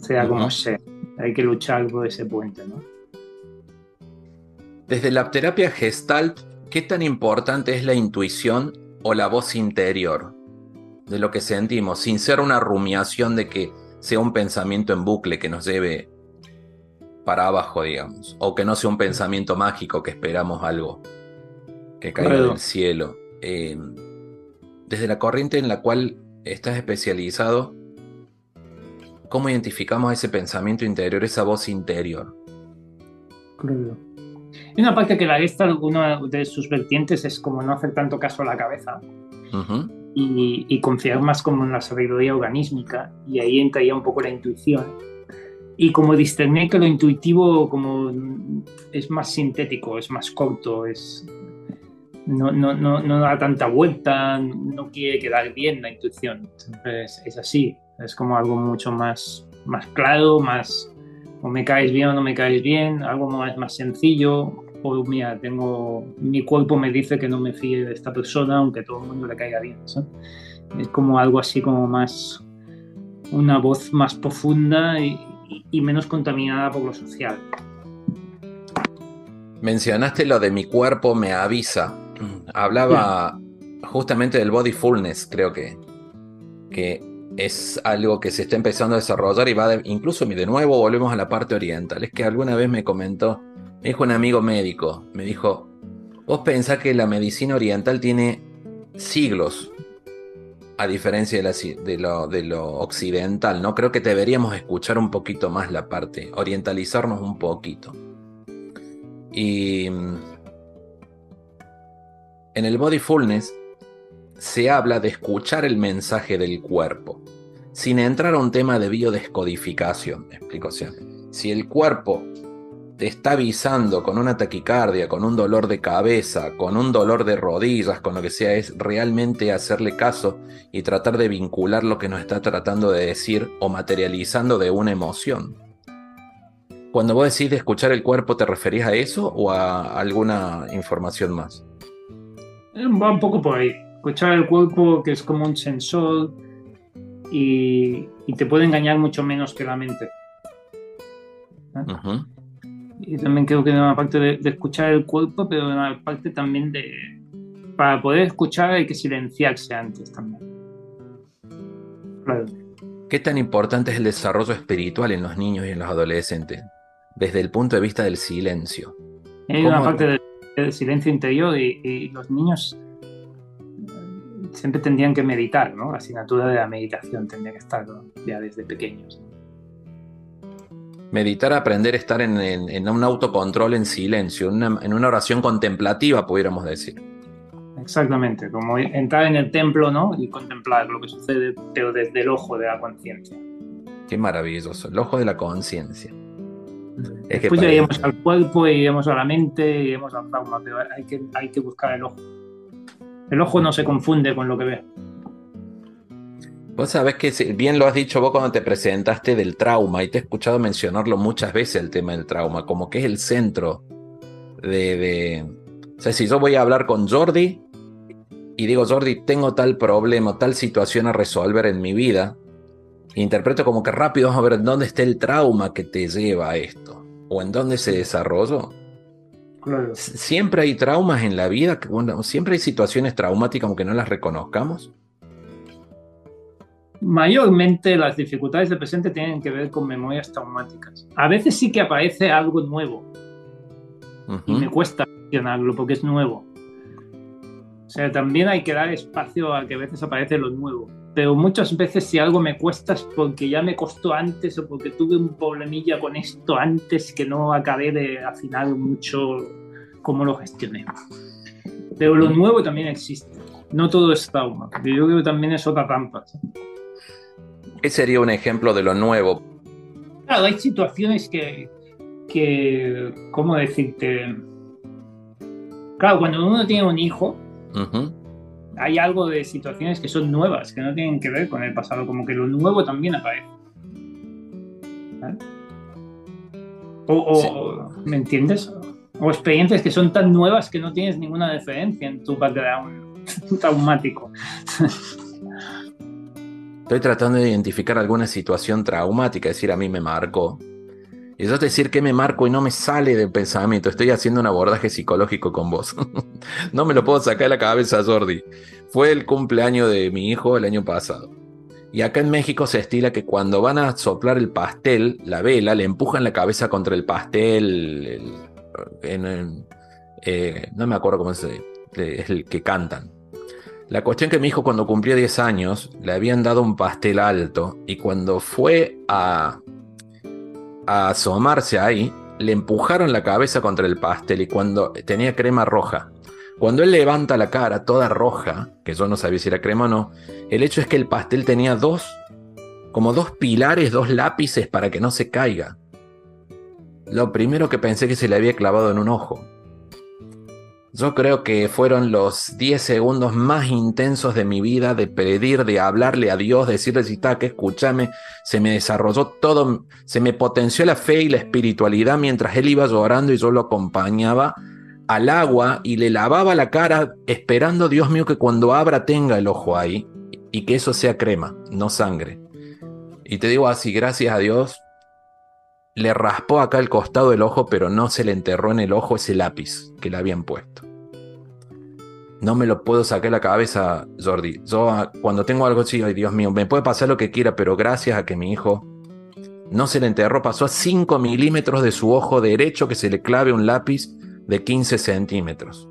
Sea como sea, hay que luchar por ese puente, ¿no? Desde la terapia gestalt, ¿qué tan importante es la intuición o la voz interior de lo que sentimos, sin ser una rumiación de que sea un pensamiento en bucle que nos lleve para abajo, digamos. O que no sea un pensamiento mágico que esperamos algo que caiga del cielo. Eh, desde la corriente en la cual estás especializado, ¿cómo identificamos ese pensamiento interior, esa voz interior? Crudo. Hay una parte que la Gestalt, una de sus vertientes es como no hacer tanto caso a la cabeza y, y confiar más como en la sabiduría organísmica y ahí entra ya un poco la intuición y como discernir que lo intuitivo como es más sintético, es más corto, es no, no, no, no da tanta vuelta, no quiere quedar bien la intuición, es, es así, es como algo mucho más, más claro, más o me caes bien o no me caes bien, algo más, más sencillo, o mira, tengo, mi cuerpo me dice que no me fíe de esta persona aunque todo el mundo le caiga bien, ¿sabes? Es como algo así como más, una voz más profunda y, y- y menos contaminada por lo social. Mencionaste lo de mi cuerpo me avisa. Hablaba justamente del body fullness, creo que, que es algo que se está empezando a desarrollar y va de, incluso de nuevo volvemos a la parte oriental. Es que alguna vez me comentó, me dijo un amigo médico, me dijo, vos pensás que la medicina oriental tiene siglos, a diferencia de, la de lo occidental, ¿no? Creo que deberíamos escuchar un poquito más la parte, orientalizarnos un poquito. Y mm, en el body fullness se habla de escuchar el mensaje del cuerpo, sin entrar a un tema de biodescodificación. ¿Me explico? O sea, si el cuerpo te está avisando con una taquicardia, con un dolor de cabeza, con un dolor de rodillas, con lo que sea, es realmente hacerle caso y tratar de vincular lo que nos está tratando de decir o materializando de una emoción. Cuando vos decís de escuchar el cuerpo, ¿te referís a eso o a alguna información más? Eh, Va un poco por ahí. Escuchar el cuerpo que es como un sensor y, y te puede engañar mucho menos que la mente. Ujú. Y también creo que hay una parte de, de escuchar el cuerpo, pero una parte también de... Para poder escuchar hay que silenciarse antes también. Claro. ¿Qué tan importante es el desarrollo espiritual en los niños y en los adolescentes? Desde el punto de vista del silencio. Hay una parte del, silencio interior y, y los niños eh, siempre tendrían que meditar, ¿no? La asignatura de la meditación tendría que estar ¿no? ya desde pequeños. Meditar, aprender a estar en, en- en un autocontrol en silencio, en una, en una oración contemplativa, pudiéramos decir. Exactamente, como entrar en el templo, ¿no? Y contemplar lo que sucede, pero desde el ojo de la conciencia. Qué maravilloso, el ojo de la conciencia. Es que Después ya iremos al cuerpo, iremos a la mente, iremos al trauma, pero hay que, hay que buscar el ojo. El ojo no se confunde con lo que ve. Vos sabés que bien lo has dicho vos cuando te presentaste del trauma y te he escuchado mencionarlo muchas veces el tema del trauma, como que es el centro de... de... O sea, si yo voy a hablar con Jordi y digo, Jordi, tengo tal problema, tal situación a resolver en mi vida, interpreto como que rápido vamos a ver en dónde está el trauma que te lleva a esto o en dónde se desarrolló. Claro. Siempre hay traumas en la vida, bueno, siempre hay situaciones traumáticas aunque no las reconozcamos. Mayormente las dificultades del presente tienen que ver con memorias traumáticas. A veces sí que aparece algo nuevo y me cuesta gestionarlo porque es nuevo. O sea, también hay que dar espacio a que a veces aparece lo nuevo. Pero muchas veces si algo me cuesta es porque ya me costó antes o porque tuve un problemilla con esto antes que no acabé de afinar mucho cómo lo gestioné. Pero lo nuevo también existe. No todo es trauma. Yo creo que también es otra trampa. ¿Qué sería un ejemplo de lo nuevo? Claro, hay situaciones que, que, ¿cómo decirte? Claro, cuando uno tiene un hijo, Ujú. Hay algo de situaciones que son nuevas, que no tienen que ver con el pasado, como que lo nuevo también aparece. ¿Vale? O, o- ¿Me entiendes? O experiencias que son tan nuevas que no tienes ninguna diferencia en tu background traumático. Estoy tratando de identificar alguna situación traumática, es decir, a mí me marcó. Yo te decir que me marco y no me sale del pensamiento. Estoy haciendo un abordaje psicológico con vos. no me lo puedo sacar de la cabeza, Jordi. Fue el cumpleaños de mi hijo el año pasado. Y acá en México se estila que cuando van a soplar el pastel, la vela, le empujan la cabeza contra el pastel. eh, no me acuerdo cómo es, eh, es el que cantan. La cuestión que mi hijo cuando cumplió 10 años le habían dado un pastel alto y cuando fue a, a asomarse ahí, le empujaron la cabeza contra el pastel y cuando tenía crema roja. Cuando él levanta la cara toda roja, que yo no sabía si era crema o no, el hecho es que el pastel tenía dos, como dos pilares, dos lápices para que no se caiga. Lo primero que pensé que se le había clavado en un ojo. Yo creo que fueron los 10 segundos más intensos de mi vida de pedir, de hablarle a Dios, decirle si está que escúchame. Se me desarrolló todo, se me potenció la fe y la espiritualidad mientras él iba llorando y yo lo acompañaba al agua y le lavaba la cara esperando, Dios mío, que cuando abra tenga el ojo ahí y que eso sea crema, no sangre. Y te digo así, gracias a Dios, le raspó acá el costado del ojo, pero no se le enterró en el ojo ese lápiz que le habían puesto. No me lo puedo sacar la cabeza, Jordi. Yo ah, cuando tengo algo así, ay Dios mío, me puede pasar lo que quiera, pero gracias a que mi hijo no se le enterró, pasó a 5 milímetros de su ojo derecho que se le clave un lápiz de 15 centímetros.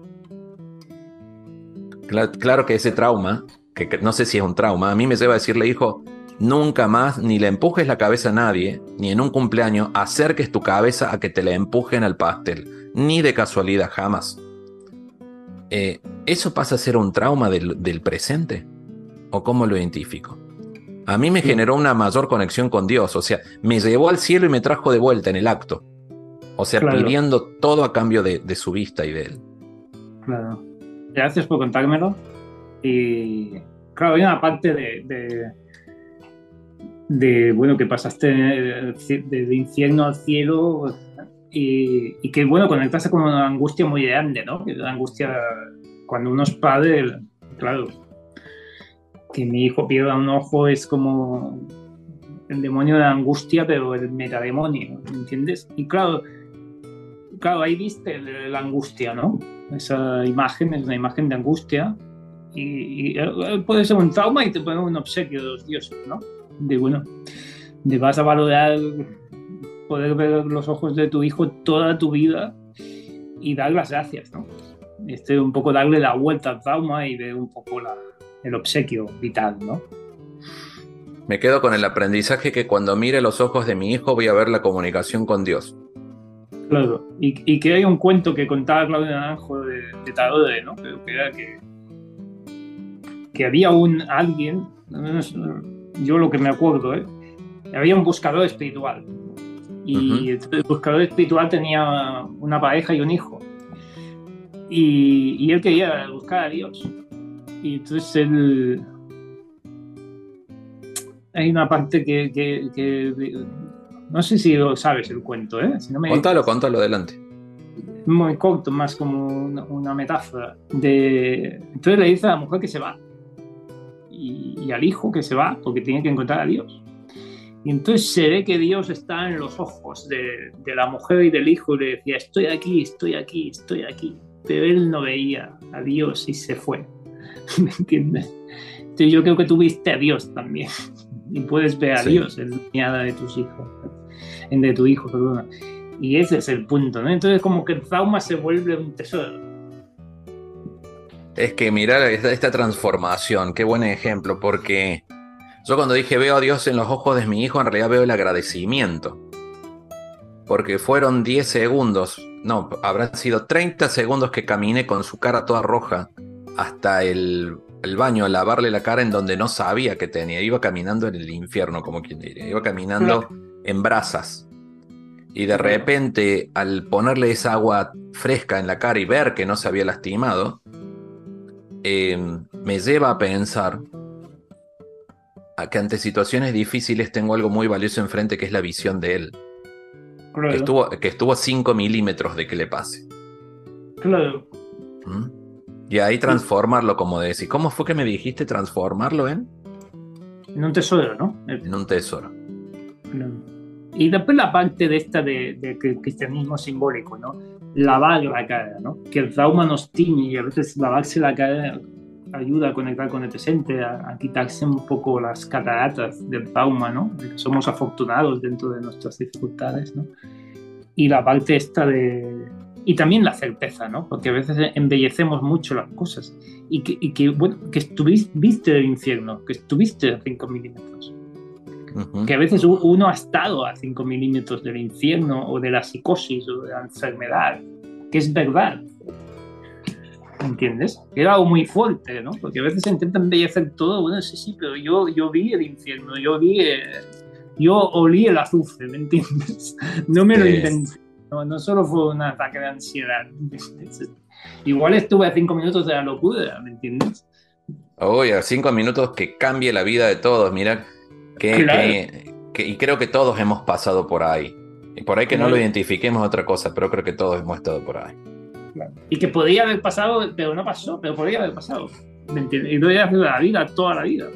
Cla- claro que ese trauma, que que no sé si es un trauma, a mí me lleva a decirle, hijo, nunca más ni le empujes la cabeza a nadie, ni en un cumpleaños acerques tu cabeza a que te le empujen al pastel, ni de casualidad, jamás. Eh, ¿Eso pasa a ser un trauma del, del presente? ¿O cómo lo identifico? A mí me generó una mayor conexión con Dios, o sea, me llevó al cielo y me trajo de vuelta en el acto. O sea, Claro. pidiendo todo a cambio de, de su vista y de él. Claro. Gracias por contármelo. Y claro, hay una parte de, de, de, bueno, que pasaste del infierno al cielo y, y que, bueno, conectaste con una angustia muy grande, ¿no? Que la angustia, cuando uno es padre, claro, que mi hijo pierda un ojo es como el demonio de la angustia, pero el metademonio, ¿me entiendes? Y claro, claro, ahí viste la angustia, ¿no? Esa imagen es una imagen de angustia y, y, eh, puede ser un trauma y te pone un obsequio de los dioses, ¿no? De bueno, de vas a valorar poder ver los ojos de tu hijo toda tu vida y dar las gracias, ¿no? Este, un poco darle la vuelta al trauma y ver un poco la- el obsequio vital, ¿no? Me quedo con el aprendizaje que cuando mire los ojos de mi hijo voy a ver la comunicación con Dios. Claro, y, y que hay un cuento que contaba Claudio Naranjo de, de Tarode, ¿no? Que era que, que había un alguien, al menos, yo lo que me acuerdo, ¿eh? había un buscador espiritual. Y el buscador espiritual tenía una pareja y un hijo. Y, y él quería buscar a Dios. Y entonces él... Hay una parte que, que- que- no sé si lo sabes el cuento, ¿eh? Si no me- Contalo, contalo adelante. muy corto, más como una, una metáfora. De... Entonces le dice a la mujer que se va y, y al hijo que se va porque tiene que encontrar a Dios. Y entonces se ve que Dios está en los ojos de, de la mujer y del hijo y le decía, estoy aquí, estoy aquí, estoy aquí. Pero él no veía a Dios y se fue. ¿Me entiendes? Entonces yo creo que tú viste a Dios también. Y puedes ver a Sí. Dios en la mirada de tus hijos. En de tu hijo, perdona. Y ese es el punto, ¿no? Entonces como que el trauma se vuelve un tesoro. Es que mirar esta, esta transformación, qué buen ejemplo, porque yo cuando dije veo a Dios en los ojos de mi hijo, en realidad veo el agradecimiento. Porque fueron 10 segundos, no, habrán sido 30 segundos que caminé con su cara toda roja hasta el, el baño a lavarle la cara en donde no sabía que tenía. Iba caminando en el infierno, como quien diría. Iba caminando en brasas. Y de repente, al ponerle esa agua fresca en la cara y ver que no se había lastimado, eh, me lleva a pensar a que ante situaciones difíciles tengo algo muy valioso enfrente que es la visión de él. Claro, Que estuvo, que estuvo a 5 milímetros de que le pase. claro. ¿Mm? Y ahí transformarlo, como decís. ¿Cómo fue que me dijiste transformarlo en? En un tesoro, ¿no? En un tesoro. Claro. Y después la parte de esta de, de cristianismo simbólico, ¿no? Lavar la cara, ¿no? Que el trauma nos tiñe y a veces lavarse la cara ayuda a conectar con el presente, a, a quitarse un poco las cataratas del trauma, ¿no? De que somos afortunados dentro de nuestras dificultades, ¿no? Y la parte esta de... Y también la certeza, ¿no? Porque a veces embellecemos mucho las cosas. Y que, y que bueno, que estuviste viste el infierno, que estuviste a 5 milímetros. Ujú. Que a veces uno ha estado a 5 milímetros del infierno o de la psicosis o de la enfermedad, que es verdad. ¿Entiendes? Era algo muy fuerte, ¿no? Porque a veces se intenta embellecer todo. Bueno, sí, sí, pero yo, yo vi el infierno, yo vi. eh, yo olí el azufre, ¿me entiendes? No me lo inventé. No, no solo fue un ataque de ansiedad. ¿entiendes? Igual estuve a 5 minutos de la locura, ¿me entiendes? Uy, a cinco minutos que cambie la vida de todos. Mira, que, Claro. que- que- y creo que todos hemos pasado por ahí. Y por ahí que no lo identifiquemos otra cosa, pero creo que todos hemos estado por ahí. Y que podía haber pasado, pero no pasó, pero podría haber pasado. ¿Me entiendes? Y lo voy a hacer la vida, toda la vida.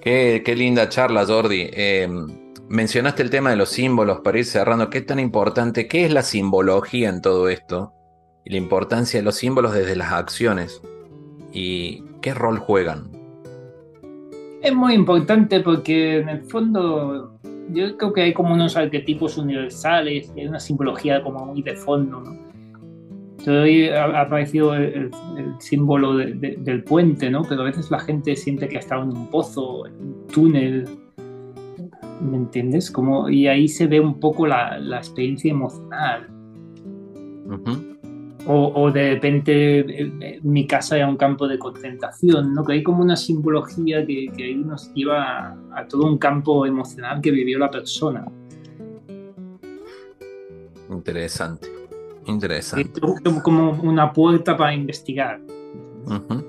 Qué, qué linda charla, Jordi. Eh, mencionaste el tema de los símbolos para ir cerrando. ¿Qué tan importante? ¿Qué es la simbología en todo esto? Y la importancia de los símbolos desde las acciones. ¿Y qué rol juegan? Es muy importante porque en el fondo yo creo que hay como unos arquetipos universales, hay una simbología como muy de fondo, ¿no? Hoy ha aparecido el, el- símbolo de- de- del puente, ¿no? Pero a veces la gente siente que ha estado en un pozo, en un túnel, ¿me entiendes? Como, y ahí se ve un poco la, la experiencia emocional. Ujú. O, o de repente eh, mi casa era un campo de concentración, ¿no? Que hay como una simbología que, que ahí nos lleva a, a todo un campo emocional que vivió la persona. Interesante. Es Interesante. como una puerta para investigar. Ujú.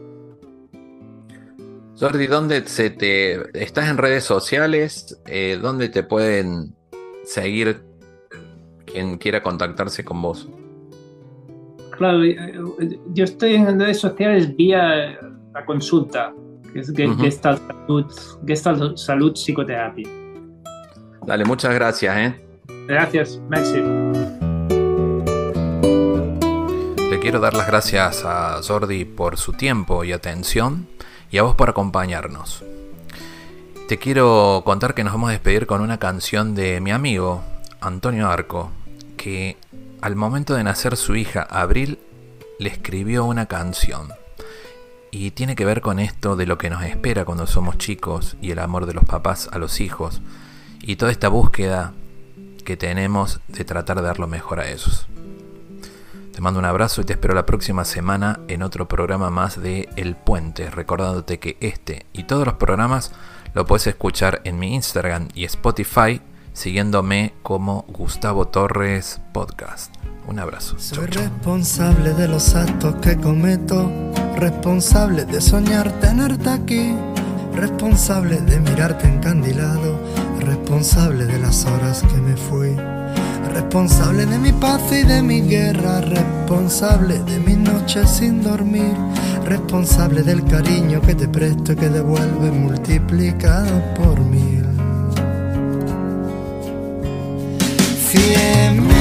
Jordi, ¿dónde se te... ¿Estás en redes sociales? Eh, ¿dónde te pueden seguir quien quiera contactarse con vos? Claro, eh, eh, yo estoy en redes sociales vía la consulta, que es Ujú. Gestalt Salud, Gestalt Salud Psicoterapia. Dale, muchas gracias, ¿eh? Gracias, Maxi. Le quiero dar las gracias a Jordi por su tiempo y atención y a vos por acompañarnos. Te quiero contar que nos vamos a despedir con una canción de mi amigo Antonio Arco, que al momento de nacer su hija Abril le escribió una canción. Y tiene que ver con esto de lo que nos espera cuando somos chicos y el amor de los papás a los hijos y toda esta búsqueda que tenemos de tratar de dar lo mejor a ellos. Te mando un abrazo y te espero la próxima semana en otro programa más de El Puente, recordándote que este y todos los programas lo puedes escuchar en mi Instagram y Spotify siguiéndome como Gustavo Torres Podcast. Un abrazo. Soy responsable de los actos que cometo, responsable de soñar tenerte aquí, responsable de mirarte encandilado, responsable de las horas que me fui, responsable de mi paz y de mi guerra, responsable de mis noches sin dormir, responsable del cariño que te presto y que devuelve multiplicado por mil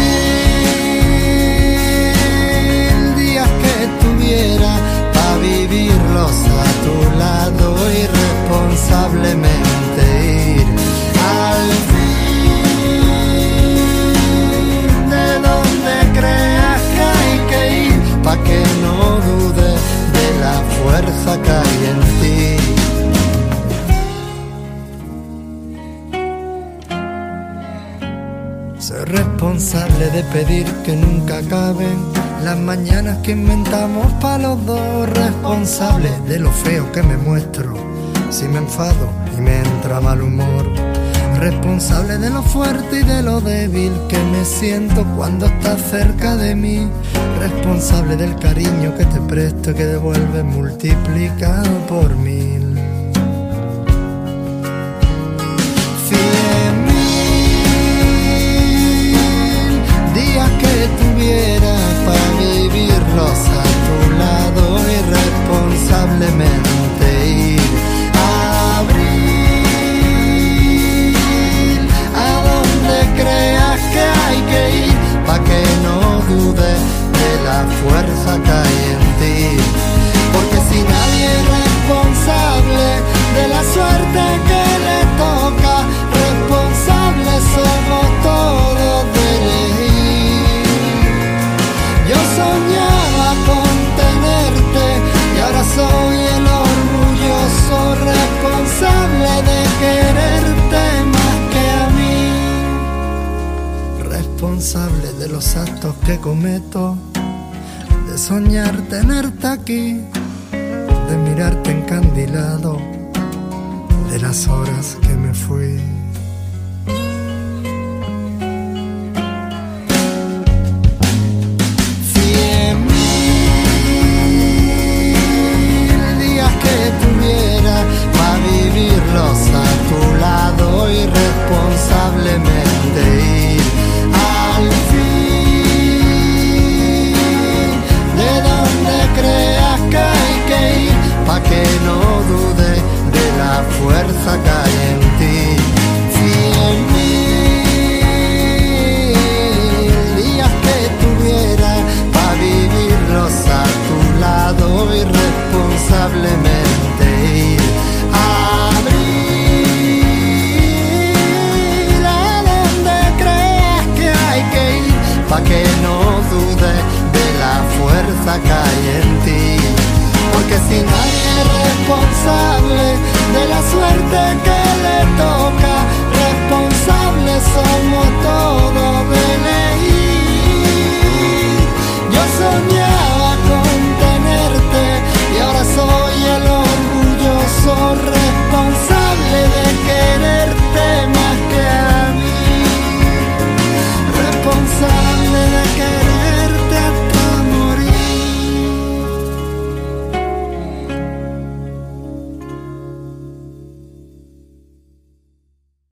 días que tuviera para vivirlos a tu lado irresponsablemente responsable de pedir que nunca acaben las mañanas que inventamos para los dos. Responsable de lo feo que me muestro si me enfado y me entra mal humor. Responsable de lo fuerte y de lo débil que me siento cuando estás cerca de mí. Responsable del cariño que te presto y que devuelve multiplicado por mil. De los actos que cometo, de soñar tenerte aquí, de mirarte encandilado, de las horas que me fui. Cien mil días que tuviera para vivirlos a tu lado irresponsablemente no dude de la fuerza que hay en ti. Cien mil días que tuviera para vivirlos a tu lado irresponsablemente ir. Donde creas que hay que ir, pa' que no dude de la fuerza que hay en ti porque si nadie es responsable de la suerte que le toca, responsables somos todos de elegir. Yo soñaba con tenerte y ahora soy el orgulloso responsable de quererte.